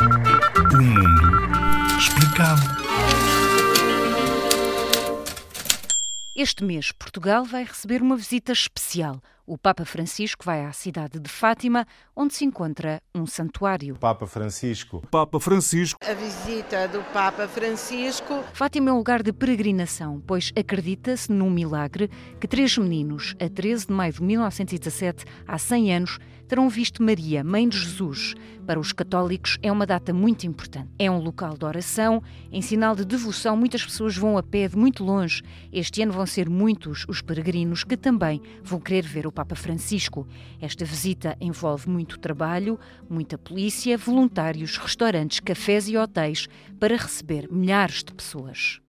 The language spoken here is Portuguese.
O mundo explicado. Este mês, Portugal vai receber uma visita especial. O Papa Francisco vai à cidade de Fátima, onde se encontra um santuário. Papa Francisco. Papa Francisco. A visita do Papa Francisco. Fátima é um lugar de peregrinação, pois acredita-se num milagre que três meninos, a 13 de maio de 1917, há 100 anos, terão visto Maria, mãe de Jesus. Para os católicos é uma data muito importante. É um local de oração, em sinal de devoção, muitas pessoas vão a pé de muito longe. Este ano vão ser muitos os peregrinos que também vão querer ver o Papa Francisco. Esta visita envolve muito trabalho, muita polícia, voluntários, restaurantes, cafés e hotéis para receber milhares de pessoas.